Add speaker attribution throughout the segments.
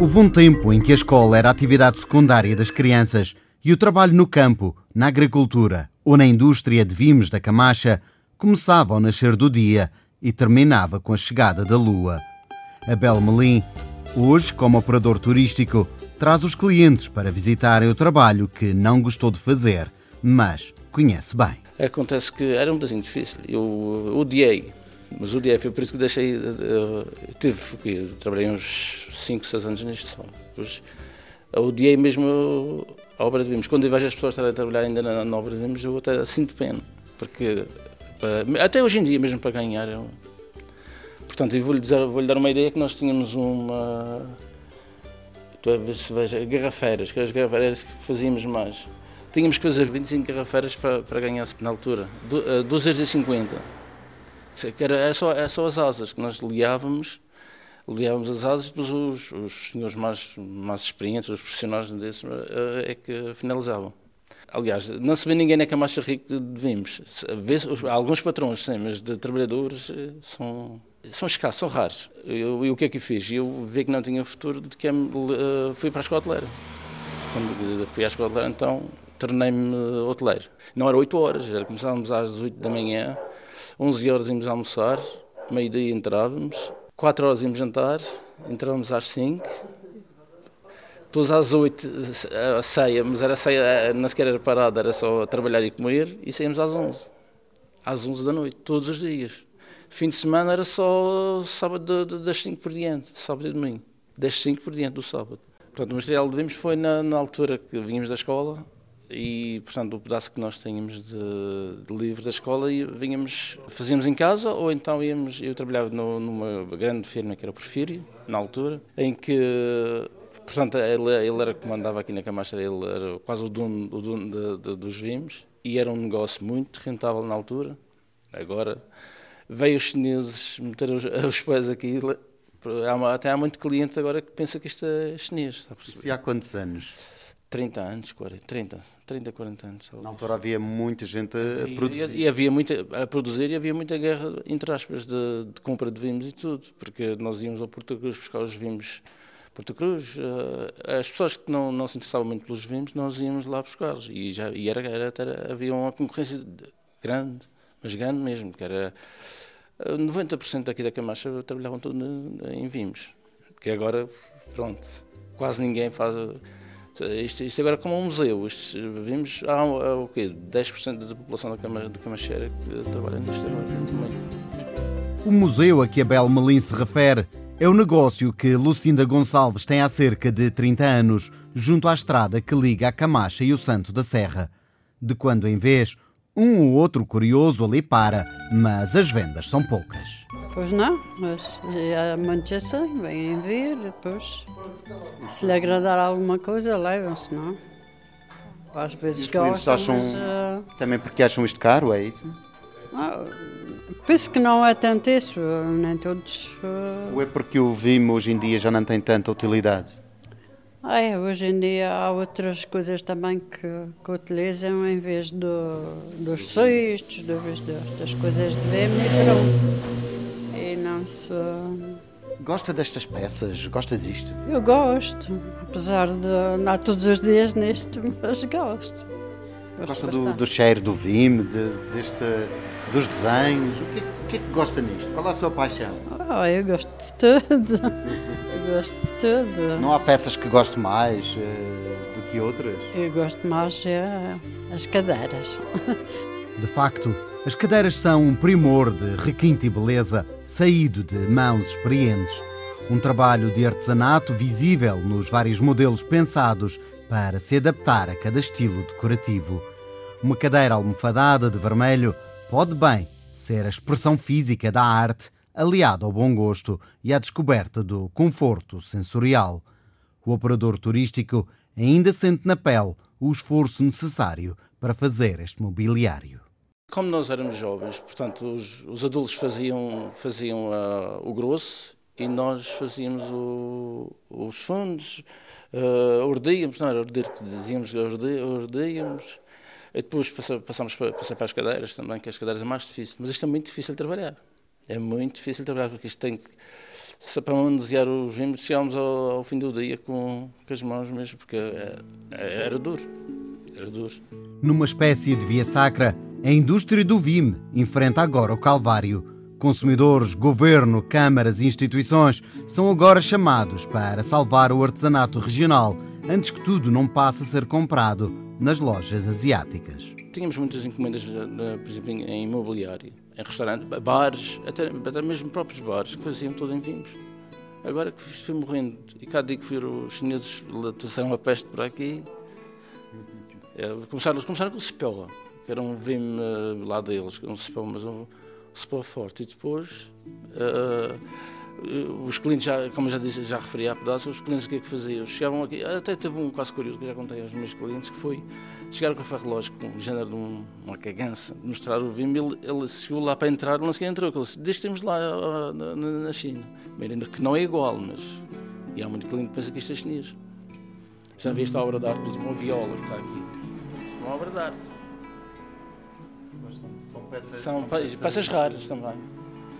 Speaker 1: Houve um tempo em que a escola era a atividade secundária das crianças e o trabalho no campo, na agricultura ou na indústria de vimes da Camacha começava ao nascer do dia e terminava com a chegada da lua. Abel Melim, hoje como operador turístico, traz os clientes para visitarem o trabalho que não gostou de fazer, mas conhece bem.
Speaker 2: Acontece que era um bocadinho difícil. Eu odiei mas o dia foi por isso que deixei. Uh, tive, eu trabalhei uns 5, 6 anos nisto só. Depois, odiei mesmo a obra de Vimos. Quando eu vejo as pessoas estarem a trabalhar ainda na, na obra de Vimos, eu até sinto pena. Porque, até hoje em dia, mesmo para ganhar. Eu, portanto, eu vou-lhe vou dar uma ideia que nós tínhamos uma. Se veja, garrafeiras, que as garrafeiras que fazíamos mais. Tínhamos que fazer 25 garrafeiras para, para ganhar na altura, 2,50 que era, é, só, é só as asas que nós liávamos, liávamos as asas depois os, os senhores mais, mais experientes, os profissionais desse, é que finalizavam. Aliás, não se vê ninguém na Camacha Rico de Vimos. Alguns patrões, sim, mas de trabalhadores eh, são, são escassos, são raros. E o que é que fiz? Eu vi que não tinha futuro, de que uh, fui para a escola hoteleira. Quando fui à escola hoteleira, então, tornei-me hoteleiro. Não era 8 horas, era, começávamos às 8 da manhã, 11 horas íamos almoçar, meio-dia entrávamos, 4 horas íamos jantar, entrávamos às 5, depois às 8 a ceia, mas era ceia, não sequer era parada, era só trabalhar e comer, e saímos às 11. Às 11 da noite, todos os dias. Fim de semana era só sábado das 5 por diante, sábado e domingo. Das 5 por diante do sábado. Portanto, o material de vimos foi na, na altura que vínhamos da escola, e portanto o pedaço que nós tínhamos de, de da escola e vinhamos fazíamos em casa ou então íamos eu trabalhava no, numa grande firma que era o Porfírio na altura em que portanto ele, ele era que mandava aqui na Camacha ele era quase o dono, o dono de, de, dos vimos e era um negócio muito rentável na altura agora veio os chineses meter os, os pés aqui até há muito cliente agora que pensa que isto é chinês.
Speaker 1: E há quantos anos?
Speaker 2: 30 anos, 40, 30, 30, 40 anos.
Speaker 1: Na altura havia muita gente a havia, produzir.
Speaker 2: E, havia muita, a produzir e havia muita guerra, entre aspas, de, de compra de vinhos e tudo, porque nós íamos ao Porto Cruz buscar os vinhos Porto Cruz, uh, as pessoas que não, não se interessavam muito pelos vinhos, nós íamos lá buscá-los. E, já, e era, era, era, havia uma concorrência grande, mas grande mesmo, que era 90% aqui da Camacha trabalhavam tudo em vinhos, que agora, pronto, quase ninguém faz isto, isto agora é como um museu. Isto, vimos, há, há o quê? 10% da população da, Cama, de Camacheira que trabalha nisto agora.
Speaker 1: O museu a que Abel Melim se refere é o negócio que Lucinda Gonçalves tem há cerca de 30 anos, junto à estrada que liga a Camacha e o Santo da Serra. De quando em vez, um ou outro curioso ali para, mas as vendas são poucas.
Speaker 3: Pois não, mas há muitos assim, vêm ver, depois se lhe agradar alguma coisa, levam-se, não? Às vezes
Speaker 1: Os gostam, acham, mas, uh... Também porque acham isto caro, é isso?
Speaker 3: Ah, penso que não é tanto isso, nem todos...
Speaker 1: Uh... Ou é porque o Vimo hoje em dia já não tem tanta utilidade?
Speaker 3: Ah, é, hoje em dia há outras coisas também que, que utilizam em vez do, dos cestos, das coisas de Vimo e pronto nosso.
Speaker 1: Gosta destas peças? Gosta disto?
Speaker 3: Eu gosto, apesar de não todos os dias neste, mas gosto.
Speaker 1: gosta do, do, cheiro do vime, de, deste, dos desenhos? O que, o que é que gosta nisto? Qual é a sua paixão?
Speaker 3: Oh, eu gosto de tudo. eu gosto de tudo.
Speaker 1: Não há peças que gosto mais uh, do que outras?
Speaker 3: Eu gosto mais é, as cadeiras.
Speaker 1: De facto, as cadeiras são um primor de requinte e beleza saído de mãos experientes. Um trabalho de artesanato visível nos vários modelos pensados para se adaptar a cada estilo decorativo. Uma cadeira almofadada de vermelho pode bem ser a expressão física da arte aliada ao bom gosto e à descoberta do conforto sensorial. O operador turístico ainda sente na pele o esforço necessário para fazer este mobiliário.
Speaker 2: Como nós éramos jovens, portanto, os, os adultos faziam, faziam uh, o grosso e nós fazíamos o, os fundos, uh, ordíamos, não era ordir que dizíamos, ordíamos, E depois passamos para, as cadeiras também, que as cadeiras é mais difícil. Mas isto é muito difícil de trabalhar. É muito difícil de trabalhar, porque isto tem que. Se para manusear os vimbos, chegámos ao, ao, fim do dia com, com as mãos mesmo, porque é, é, era duro. Era duro.
Speaker 1: Numa espécie de via sacra, a indústria do Vime enfrenta agora o Calvário. Consumidores, governo, câmaras e instituições são agora chamados para salvar o artesanato regional antes que tudo não passe a ser comprado nas lojas asiáticas.
Speaker 2: Tínhamos muitas encomendas, por exemplo, em imobiliário, em restaurantes, bares, até, até mesmo próprios bares, que faziam tudo em vinhos. Agora que isto foi morrendo, e cada dia que fui, os chineses trouxeram a peste por aqui, é, começaram, começaram com o Cipela, que era um vinho eh, lá deles, um Cipela, mas um Sport forte. E depois, uh, os clientes, já, como já disse, já referi há pedaços, os clientes o que é que faziam? Chegavam aqui, até teve um caso curioso que já contei aos meus clientes, que foi chegar com o relógio com o género de um, uma cagança, mostrar o vinho, ele, ele chegou lá para entrar, não sequer entrou, ele disse, temos lá uh, na, na, China. Ainda que não é igual, mas e há muito cliente que pensa que isto é chinês. Já vi esta obra de arte, por exemplo, uma viola que está aqui. é uma obra de arte peças. São, peças, peças raras também.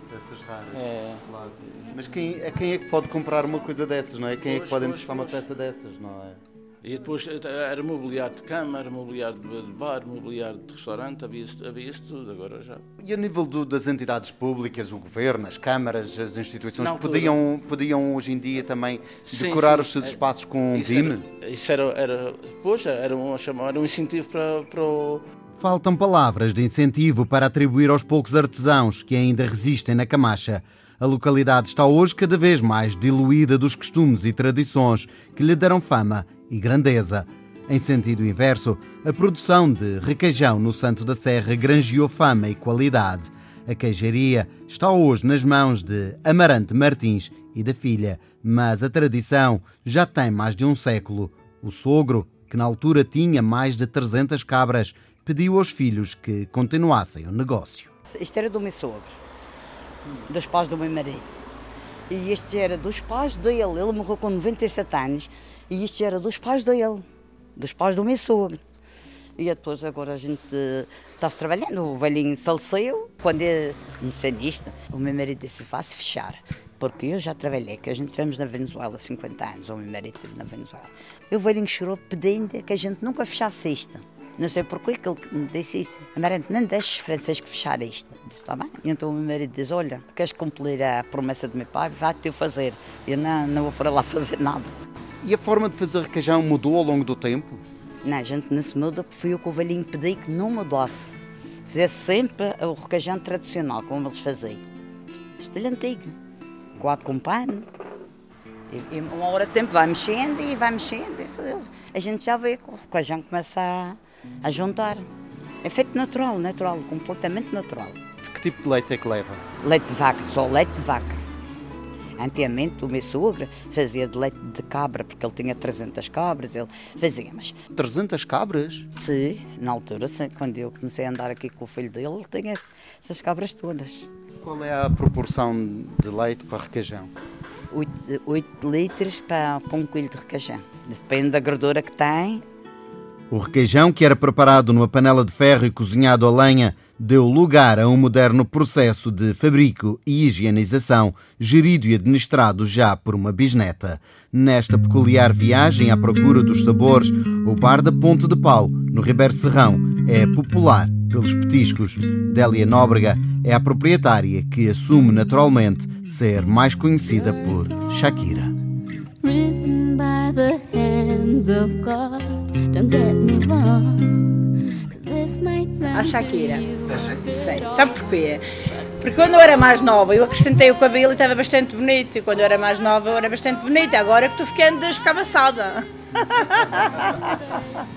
Speaker 1: Peças raras. É. Claro. Mas quem, é quem é que pode comprar uma coisa dessas, não é? Quem é que pode emprestar uma peça dessas, não é?
Speaker 2: E depois era mobiliário de cama, era mobiliário de bar, mobiliário de restaurante, havia, havia isso tudo, agora já.
Speaker 1: E a nível do, das entidades públicas, o governo, as câmaras, as instituições, podiam, podiam hoje em dia também sim, decorar sim, os seus espaços com um BIM?
Speaker 2: isso era, era, pois, era, um, era um incentivo para, para o
Speaker 1: Faltam palavras de incentivo para atribuir aos poucos artesãos que ainda resistem na Camacha. A localidade está hoje cada vez mais diluída dos costumes e tradições que lhe deram fama e grandeza. Em sentido inverso, a produção de requeijão no Santo da Serra granjeou fama e qualidade. A queijaria está hoje nas mãos de Amarante Martins e da filha, mas a tradição já tem mais de um século. O sogro, que na altura tinha mais de 300 cabras, pediu aos filhos que continuassem o negócio.
Speaker 4: Isto era do meu sogro, dos pais do meu marido. E este era dos pais dele. Ele morreu com 97 anos e isto era dos pais dele, dos pais do meu sogro. E depois agora a gente está-se trabalhando. O velhinho faleceu. Quando eu comecei nisto, o meu marido disse: vá-se fechar. Porque eu já trabalhei, que a gente tivemos na Venezuela há 50 anos, o meu marido esteve na Venezuela. E o velhinho chorou pedindo que a gente nunca fechasse isto. Não sei porquê que ele me disse isso. Amarante, não deixes Francisco fechar isto. Disse, está bem. E então o meu marido diz, olha, queres cumprir a promessa do meu pai? Vá-te fazer. Eu não, não vou para lá fazer nada.
Speaker 1: E a forma de fazer requeijão mudou ao longo do tempo?
Speaker 4: Não, a gente não se muda, porque fui eu que o velhinho pedi que não mudasse. Fizesse sempre o requeijão tradicional, como eles faziam. Estilo antigo. Quatro com pano. E, uma hora de tempo vai mexendo e vai mexendo. A gente já vê que o requeijão começa a a juntar. É feito natural, natural, completamente natural.
Speaker 1: Que tipo de leite é que leva?
Speaker 4: Leite de vaca, só leite de vaca. Antigamente o meu sogro fazia de leite de cabra, porque ele tinha 300 cabras, ele fazia, mas...
Speaker 1: 300 cabras?
Speaker 4: Sim, na altura, quando eu comecei a andar aqui com o filho dele, ele tinha essas cabras todas.
Speaker 1: Qual é a proporção de leite para requeijão?
Speaker 4: 8, 8 litros para, para um quilo de requeijão. Depende da gordura que tem,
Speaker 1: o requeijão, que era preparado numa panela de ferro e cozinhado a lenha, deu lugar a um moderno processo de fabrico e higienização, gerido e administrado já por uma bisneta. Nesta peculiar viagem à procura dos sabores, o bar da Ponte de Pau, no Ribeiro Serrão, é popular pelos petiscos. Délia Nóbrega é a proprietária que assume naturalmente ser mais conhecida por Shakira.
Speaker 5: A Shakira. Sei. Sabe porquê? Porque quando eu era mais nova, eu acrescentei o cabelo e estava bastante bonito. E quando eu era mais nova, eu era bastante bonita. Agora é que estou ficando descabaçada.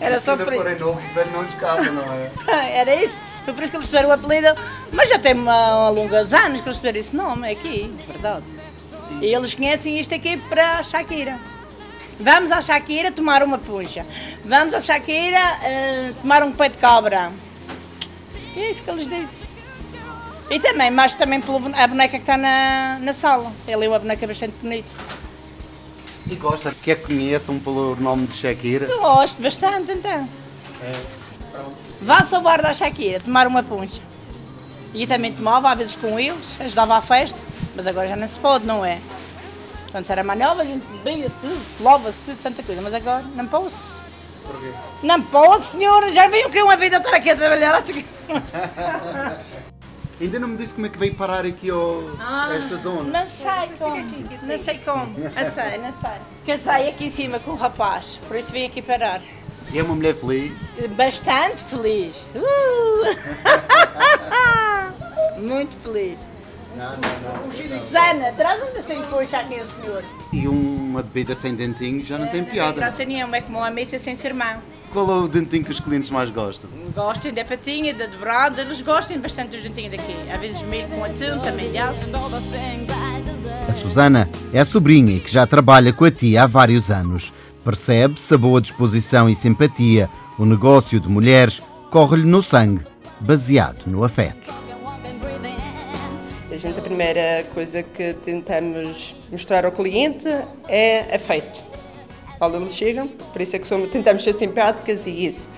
Speaker 5: Era só por isso.
Speaker 1: novo, não escapa, não
Speaker 5: é? Era isso. Foi por isso que eles tiveram o apelido. Mas já tem uma, longos anos que eles tiveram esse nome aqui, verdade. E eles conhecem isto aqui para a Shakira. Vamos à Shakira tomar uma puncha. Vamos à Shakira uh, tomar um pé de cabra. E é isso que eles dizem. E também, mas também pela a boneca que está na, na sala. Ela é uma boneca bastante bonita.
Speaker 1: E gosta que a conheçam pelo nome de Shakira?
Speaker 5: Gosto bastante, então.
Speaker 1: É.
Speaker 5: Vá-se ao bar da Shakira tomar uma puncha. E também tomava, às vezes com eles, ajudava à festa, mas agora já não se pode, não é? Quando se era mais nova, a gente bebia-se, lava-se, tanta coisa, mas agora não posso.
Speaker 1: Porquê?
Speaker 5: Não posso, senhora, já veio que uma vida estar aqui a trabalhar, acho que...
Speaker 1: Ainda não me disse como é que veio parar aqui ao, a esta zona.
Speaker 5: Não sei como, não sei como, não sei, não sei. Já saí aqui em cima com o rapaz, por isso vim aqui parar.
Speaker 1: E é uma mulher feliz.
Speaker 5: Bastante feliz. Uh! Muito feliz.
Speaker 1: Não, não, não.
Speaker 5: Susana, traz-nos assim depois já aqui o senhor.
Speaker 1: E uma bebida sem dentinho já não tem piada.
Speaker 5: Graça nenhuma, é como uma mesa sem sermão.
Speaker 1: Qual é o dentinho que os clientes mais gostam?
Speaker 5: Gostem da patinha, da dobrada, eles gostam bastante dos dentinhos daqui. Às vezes milho com atum, também alce.
Speaker 1: A Susana é a sobrinha que já trabalha com a tia há vários anos. Percebe-se a boa disposição e simpatia. O negócio de mulheres corre-lhe no sangue, baseado no afeto.
Speaker 6: A gente, a primeira coisa que tentamos mostrar ao cliente é afeto. Quando eles chegam, por isso é que somos, tentamos ser simpáticas e isso.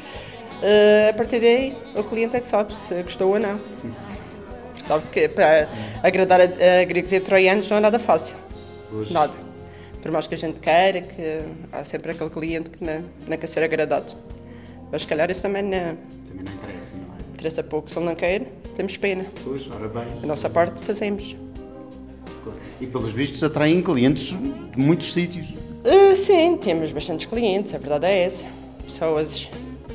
Speaker 6: Uh, a partir daí, o cliente é que sabe se gostou ou não. Sabe que para agradar a, a gregos e troianos não é nada fácil. Nada. Por mais que a gente queira, que há sempre aquele cliente que não, não quer ser agradado. Mas se calhar isso também não
Speaker 1: Também não interessa, não é?
Speaker 6: interessa pouco. Se ele não quer, temos pena.
Speaker 1: Pois, ora bem.
Speaker 6: A nossa parte fazemos.
Speaker 1: E pelos vistos atraem clientes de muitos sítios.
Speaker 6: Uh, sim, temos bastantes clientes, a verdade é essa. Pessoas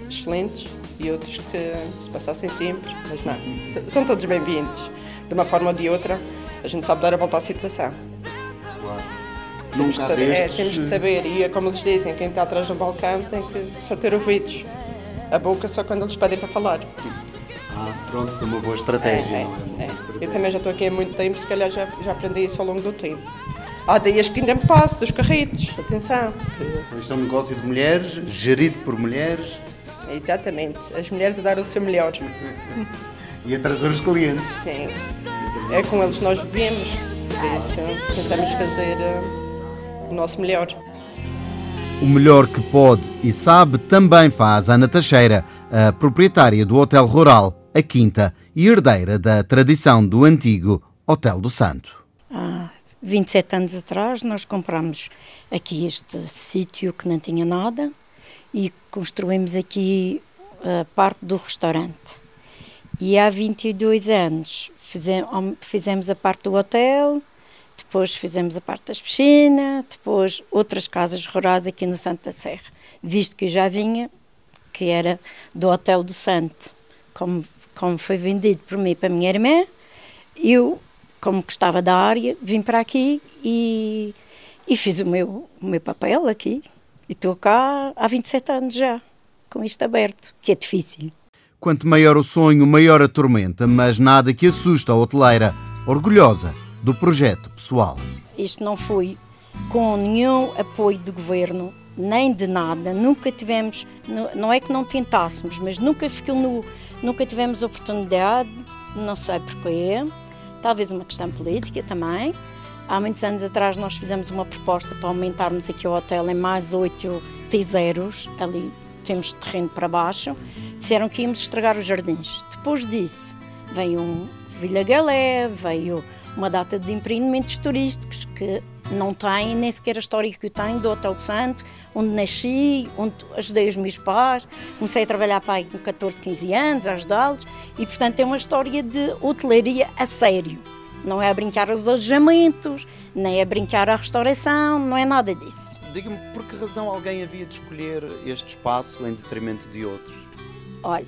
Speaker 6: excelentes e outros que se passassem sempre, mas não, são todos bem-vindos. De uma forma ou de outra, a gente sabe dar a volta à situação.
Speaker 1: Claro.
Speaker 6: Temos
Speaker 1: Nunca
Speaker 6: saber, é,
Speaker 1: destes,
Speaker 6: temos que saber, e é como eles dizem, quem está atrás do balcão tem que só ter ouvidos. A boca só quando eles pedem para falar.
Speaker 1: Ah, pronto, isso é uma boa
Speaker 6: É,
Speaker 1: estratégia.
Speaker 6: é,
Speaker 1: boa
Speaker 6: é.
Speaker 1: estratégia.
Speaker 6: Eu também já estou aqui há muito tempo, se calhar já, já aprendi isso ao longo do tempo. Há dias que ainda me passo dos carritos, atenção.
Speaker 1: Então isto é um negócio de mulheres, gerido por mulheres
Speaker 6: Exatamente, as mulheres a dar o seu melhor.
Speaker 1: e a trazer os clientes.
Speaker 6: Sim, é com eles que nós vivemos, por isso tentamos fazer eh, o nosso melhor.
Speaker 1: O melhor que pode e sabe também faz Ana Teixeira, a proprietária do Hotel Rural, a Quinta, e herdeira da tradição do antigo Hotel do Santo.
Speaker 7: Há 27 anos atrás nós compramos aqui este sítio que não tinha nada e construímos aqui a parte do restaurante. E há 22 anos fizem- fizemos a parte do hotel, depois fizemos a parte das piscinas, depois outras casas rurais aqui no Santo da Serra, visto que eu já vinha, que era do Hotel do Santo, como, como foi vendido por mim para a minha irmã, eu, como gostava da área, vim para aqui e, e fiz o meu, o meu papel aqui. E estou cá há 27 anos já, com isto aberto, que é difícil.
Speaker 1: Quanto maior o sonho, maior a tormenta, mas nada que assusta a hoteleira, orgulhosa do projeto pessoal.
Speaker 7: Isto não foi com nenhum apoio do governo, nem de nada. Nunca tivemos, não- não é que não tentássemos, mas nunca ficou no, nunca tivemos oportunidade, não sei porquê. Talvez uma questão política também. Há muitos anos atrás nós fizemos uma proposta para aumentarmos aqui o hotel em mais oito T-zeros, ali temos terreno para baixo. Disseram que íamos estragar os jardins. Depois disso, veio um Vila Galé, veio uma data de empreendimentos turísticos que não têm nem sequer a história que eu tenho do Hotel do Santo, onde nasci, onde ajudei os meus pais, comecei a trabalhar aí com 14, 15 anos, a ajudá-los, e portanto é uma história de hotelaria a sério. Não é a brincar aos alojamentos, nem é brincar à restauração, não é nada disso.
Speaker 1: Diga-me, por que razão alguém havia de escolher este espaço em detrimento de outros?
Speaker 7: Olha,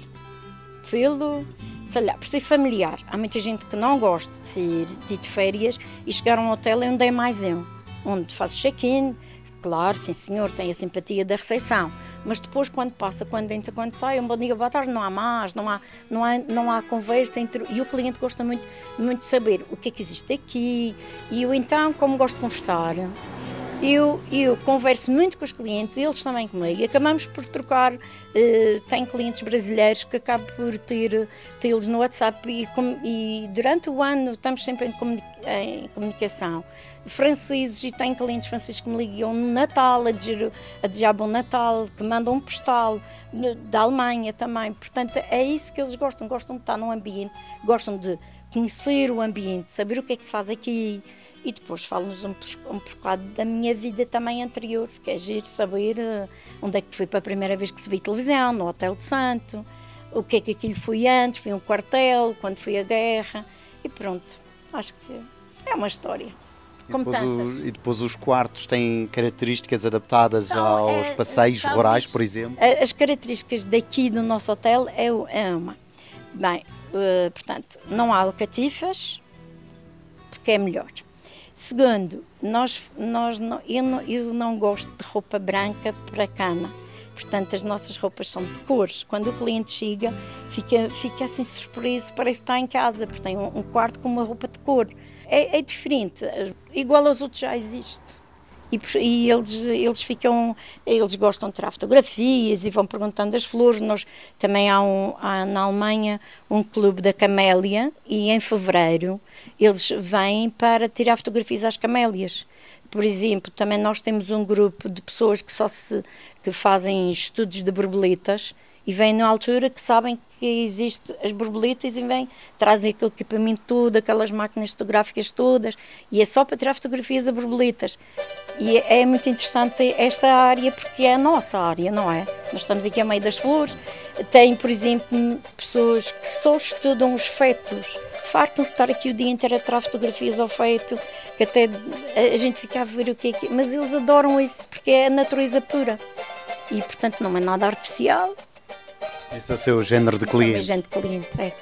Speaker 7: filo, sei lá, por ser familiar. Há muita gente que não gosta de sair de, de férias e chegar a um hotel onde é mais eu, onde faço check-in. Claro, sim senhor, tem a simpatia da recepção. Mas depois, quando passa, quando entra, quando sai, um bom dia, boa tarde, não há mais, não há, não há, não há conversa entre. E o cliente gosta muito, muito de saber o que é que existe aqui. E eu, então, como gosto de conversar, eu, eu converso muito com os clientes, eles também comigo, e acabamos por trocar. Uh, clientes brasileiros que acabo por ter, eles no WhatsApp e, com, e durante o ano estamos sempre em, comunica em comunicação. Franceses, e tem clientes franceses que me ligam no Natal, a dizer, a dizer bom Natal, que mandam um postal, da Alemanha também. Portanto, é isso que eles gostam, gostam de estar num ambiente, gostam de conhecer o ambiente, saber o que é que se faz aqui e depois falo-nos um, um bocado da minha vida também anterior, que é giro saber uh, onde é que foi para a primeira vez que se viu televisão, no Hotel do Santo, o que é que aquilo foi antes, foi um quartel, quando foi a guerra, e pronto, acho que é uma história.
Speaker 1: E, depois. O, e depois os quartos têm características adaptadas São, aos é, passeios rurais, por exemplo?
Speaker 7: As características daqui do nosso hotel é, é uma. Bem, uh, portanto, não há alcatifas, porque é melhor. Segundo, nós, nós eu, não, eu não gosto de roupa branca para a cama. Portanto, as nossas roupas são de cores. Quando o cliente chega, fica, fica assim surpreso, parece que está em casa, porque tem um, um quarto com uma roupa de cor. É, é diferente, igual aos outros já existe e, e, eles, eles ficam, eles gostam de tirar fotografias e vão perguntando as flores. Nós também há, um, há na Alemanha um clube da camélia e em fevereiro eles vêm para tirar fotografias às camélias. Por exemplo, também nós temos um grupo de pessoas que só se que fazem estudos de borboletas e vêm na altura que sabem que existe as borboletas e vêm, trazem aquele equipamento todo, aquelas máquinas fotográficas todas, e é só para tirar fotografias a borboletas. E é, é muito interessante esta área porque é a nossa área, não é? Nós estamos aqui a meio das flores. Tem, por exemplo, pessoas que só estudam os fetos, fartam-se estar aqui o dia inteiro a tirar fotografias ao feto, que até a gente fica a ver o que é que. Mas eles adoram isso porque é a natureza pura. E portanto não é nada artificial,
Speaker 1: esse é o seu género de cliente? É
Speaker 7: género de cliente, é.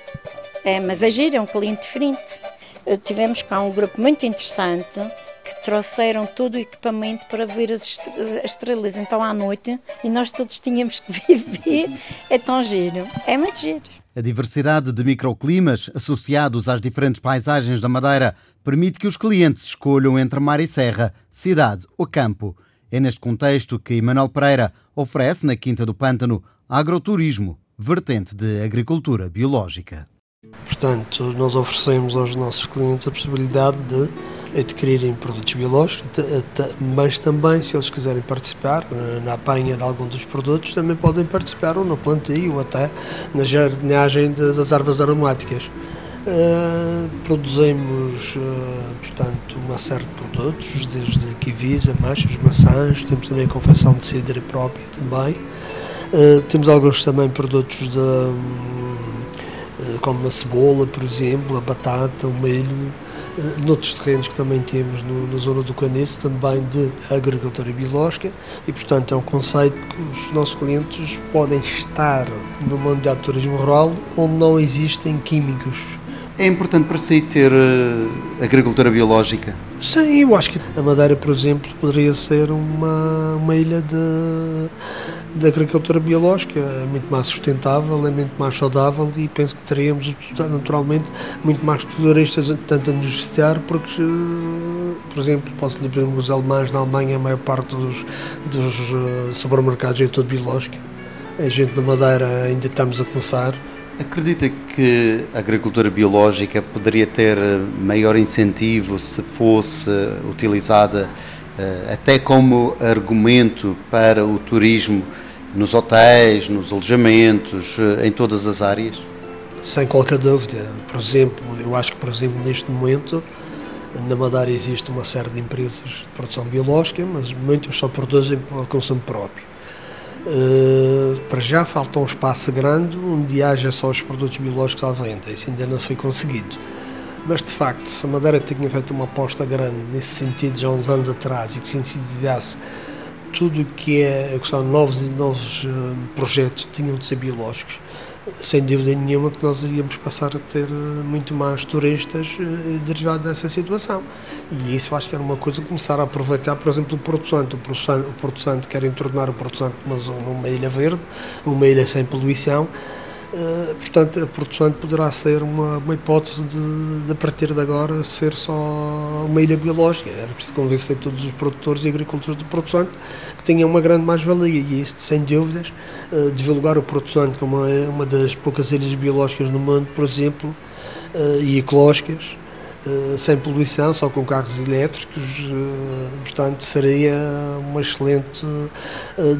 Speaker 7: é mas a Gira é um cliente diferente. Eh, tivemos cá um grupo muito interessante que trouxeram todo o equipamento para ver as, estrelas então à noite e nós todos tínhamos que viver. É tão giro, é muito giro.
Speaker 1: A diversidade de microclimas associados às diferentes paisagens da Madeira permite que os clientes escolham entre mar e serra, cidade ou campo. É neste contexto que Emanuel Pereira oferece na Quinta do Pântano agroturismo, vertente de agricultura biológica.
Speaker 8: Portanto, nós oferecemos aos nossos clientes a possibilidade de adquirirem produtos biológicos, mas também, se eles quiserem participar eh, na apanha de algum dos produtos, também podem participar ou no plantio ou até na jardinagem das ervas aromáticas. Uh, produzimos, uh, portanto, uma série de produtos, desde kiwis, ameixas, maçãs, temos também a confecção de cidra própria também. Uh, temos alguns também produtos de, uh, como a cebola, por exemplo, a batata, o milho, uh, noutros terrenos que também temos no, na zona do Canice, também de agricultura biológica e, portanto, é um conceito que os nossos clientes podem estar numa unidade de turismo rural onde não existem químicos.
Speaker 1: É importante para si ter agricultura biológica?
Speaker 8: Sim, eu acho que a Madeira, por exemplo, poderia ser uma, uma ilha de, de agricultura biológica, é muito mais sustentável, é muito mais saudável e penso que teríamos naturalmente muito mais turistas, tanto a nos visitar, porque, por exemplo, posso dizer que os alemães na Alemanha, a maior parte dos, dos eh, supermercados é todo biológico. A gente da Madeira ainda estamos a começar.
Speaker 1: Acredita que a agricultura biológica poderia ter maior incentivo se fosse utilizada até como argumento para o turismo nos hotéis, nos alojamentos, uh, em todas as áreas?
Speaker 8: Sem qualquer dúvida. Por exemplo, eu acho que, por exemplo, neste momento, na Madeira existe uma série de empresas de produção biológica, mas muitas só produzem para consumo próprio. Uh, para já falta um espaço grande onde haja só os produtos biológicos à venda. Isso ainda não foi conseguido. Mas de facto, se a Madeira tinha feito uma aposta grande nesse sentido já há uns anos atrás e que se incentivasse tudo o que, é, que são novos e novos uh, projetos tinham de ser biológicos, sem dúvida nenhuma que nós iríamos passar a ter eh, muito mais turistas eh, derivados dessa situação. E isso acho que era uma coisa começar a aproveitar, por exemplo, o Porto Santo. O Porto Santo, o Porto Santo querem tornar o Porto Santo uma, uma ilha verde, uma ilha sem poluição, Uh, portanto, a produção poderá ser uma, uma hipótese de, de, a partir de agora, ser só uma ilha biológica. Era preciso convencer todos os produtores e agricultores de produção que tinham uma grande mais-valia e isto, sem dúvidas, uh, divulgar o produção como é uma das poucas ilhas biológicas no mundo, por exemplo, uh, e ecológicas, sem poluição, só com carros elétricos, portanto seria uma excelente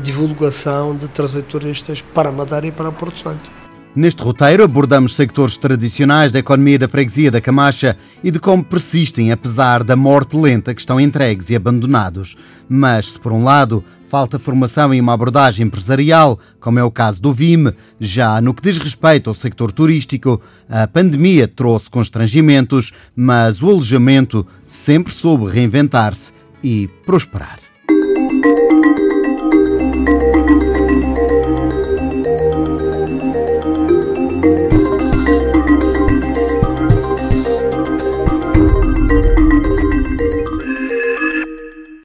Speaker 8: divulgação de trazer turistas para Madeira e para a produção.
Speaker 1: Neste roteiro abordamos sectores tradicionais da economia da freguesia da Camacha e de como persistem apesar da morte lenta que estão entregues e abandonados. Mas, se por um lado falta formação e uma abordagem empresarial, como é o caso do VIME, já no que diz respeito ao sector turístico, a pandemia trouxe constrangimentos, mas o alojamento sempre soube reinventar-se e prosperar.